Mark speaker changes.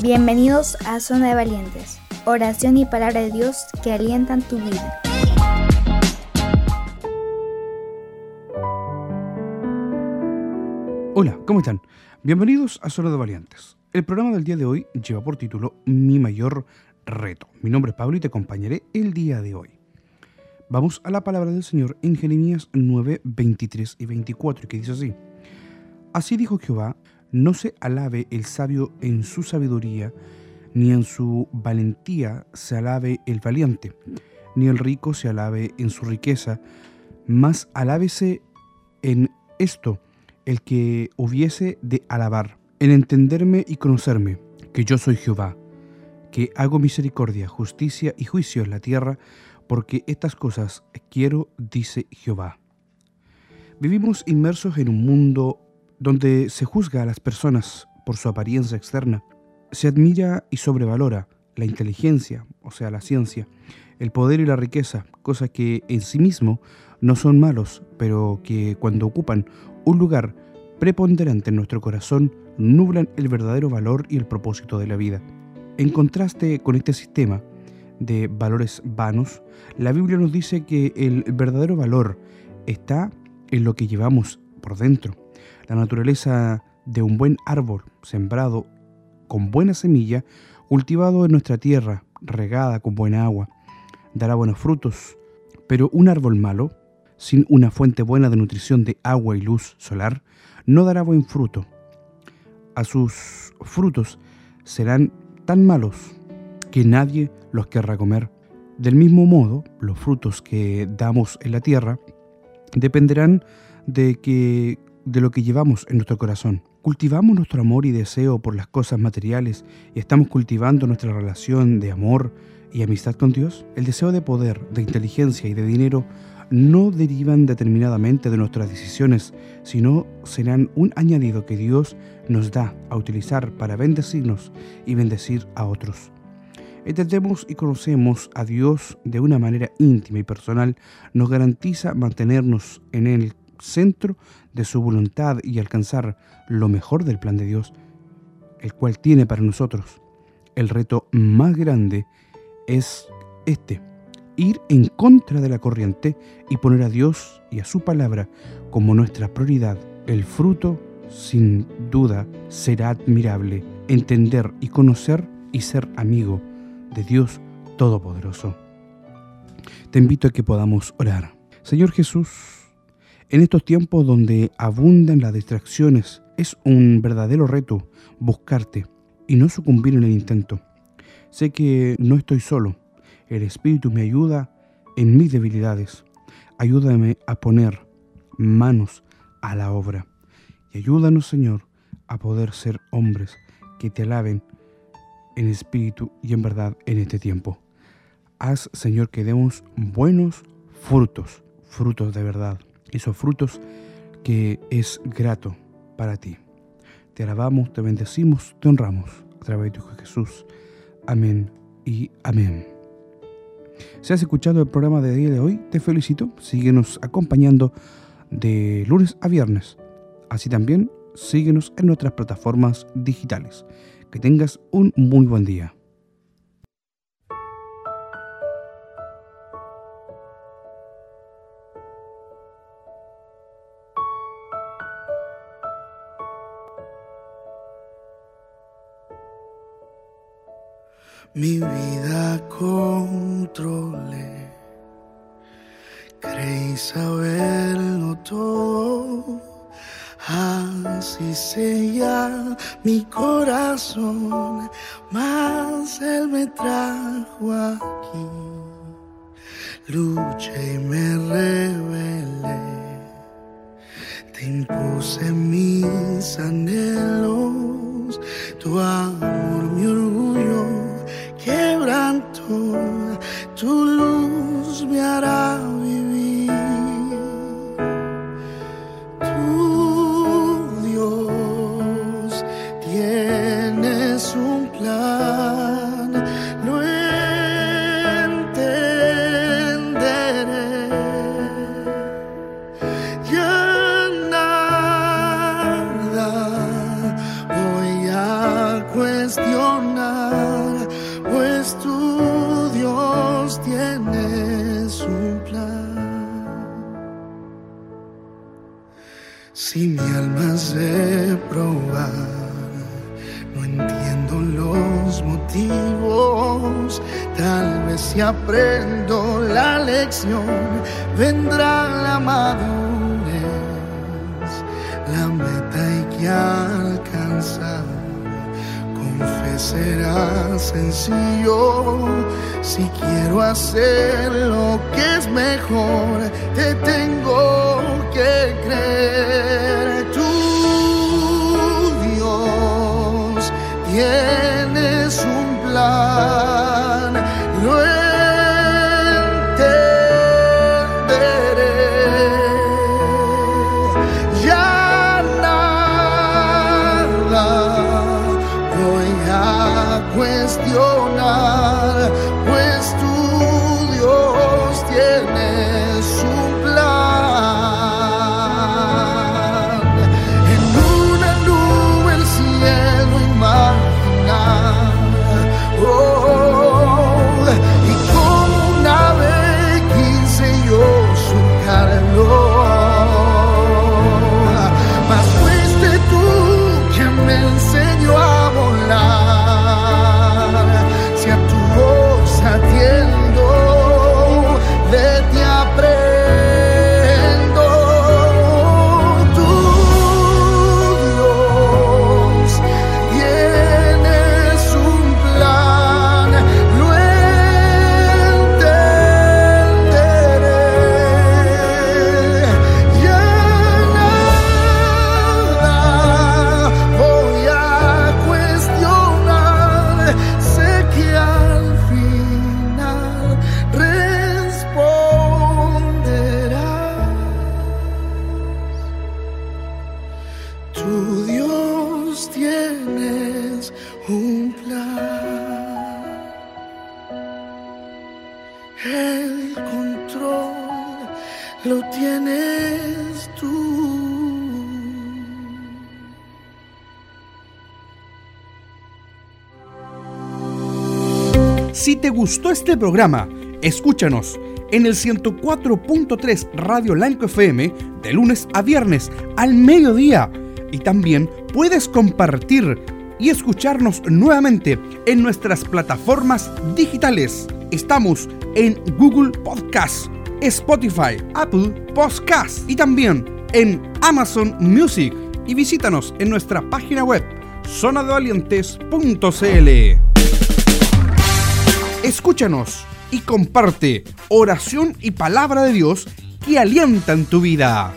Speaker 1: Bienvenidos a Zona de Valientes, oración y palabra de Dios que alientan tu vida.
Speaker 2: Hola, ¿cómo están? Bienvenidos a Zona de Valientes. El programa del día de hoy lleva por título Mi mayor reto. Mi nombre es Pablo y te acompañaré el día de hoy. Vamos a la palabra del Señor en Jeremías 9, 23 y 24, que dice así. Así dijo Jehová, no se alabe el sabio en su sabiduría, ni en su valentía se alabe el valiente, ni el rico se alabe en su riqueza, mas alábese en esto el que hubiese de alabar, en entenderme y conocerme, que yo soy Jehová, que hago misericordia, justicia y juicio en la tierra, porque estas cosas quiero, dice Jehová. Vivimos inmersos en un mundo donde se juzga a las personas por su apariencia externa, se admira y sobrevalora la inteligencia, o sea, la ciencia, el poder y la riqueza, cosas que en sí mismo no son malos, pero que cuando ocupan un lugar preponderante en nuestro corazón, nublan el verdadero valor y el propósito de la vida. En contraste con este sistema de valores vanos, la Biblia nos dice que el verdadero valor está en lo que llevamos por dentro, la naturaleza de un buen árbol sembrado con buena semilla, cultivado en nuestra tierra, regada con buena agua, dará buenos frutos. Pero un árbol malo, sin una fuente buena de nutrición de agua y luz solar, no dará buen fruto. A sus frutos serán tan malos que nadie los querrá comer. Del mismo modo, los frutos que damos en la tierra dependerán de que de lo que llevamos en nuestro corazón. ¿Cultivamos nuestro amor y deseo por las cosas materiales y estamos cultivando nuestra relación de amor y amistad con Dios? El deseo de poder, de inteligencia y de dinero no derivan determinadamente de nuestras decisiones, sino serán un añadido que Dios nos da a utilizar para bendecirnos y bendecir a otros. Entendemos y conocemos a Dios de una manera íntima y personal, nos garantiza mantenernos en el centro de su voluntad y alcanzar lo mejor del plan de Dios, el cual tiene para nosotros. El reto más grande es este, ir en contra de la corriente y poner a Dios y a su palabra como nuestra prioridad. El fruto, sin duda, será admirable, entender y conocer y ser amigo de Dios Todopoderoso. Te invito a que podamos orar. Señor Jesús, en estos tiempos donde abundan las distracciones, es un verdadero reto buscarte y no sucumbir en el intento. Sé que no estoy solo. El Espíritu me ayuda en mis debilidades. Ayúdame a poner manos a la obra. Y ayúdanos, Señor, a poder ser hombres que te alaben en espíritu y en verdad en este tiempo. Haz, Señor, que demos buenos frutos, frutos de verdad esos frutos que es grato para ti. Te alabamos, te bendecimos, te honramos a través de tu Hijo Jesús. Amén y amén. Si has escuchado el programa de día de hoy, te felicito. Síguenos acompañando de lunes a viernes. Así también, síguenos en nuestras plataformas digitales. Que tengas un muy buen día.
Speaker 3: Mi vida controlé. Creí saberlo todo, así sella mi corazón, mas Él me trajo aquí. Luché y me rebelé, te impuse mis anhelos, tu amor, Si mi alma se probar, no entiendo los motivos, tal vez si aprendo la lección, vendrá la madurez, la meta hay que alcanzar. Será sencillo, si quiero hacer lo que es mejor, te tengo que creer. Tú, Dios, tienes un plan, plan. El control lo tienes tú.
Speaker 2: Si te gustó este programa, escúchanos en el 104.3 Radio Lanco FM de lunes a viernes al mediodía y también puedes compartir y escucharnos nuevamente en nuestras plataformas digitales. Estamos en Google Podcast, Spotify, Apple Podcast y también en Amazon Music y visítanos en nuestra página web zonadevalientes.cl. Escúchanos y comparte oración y palabra de Dios que alientan tu vida.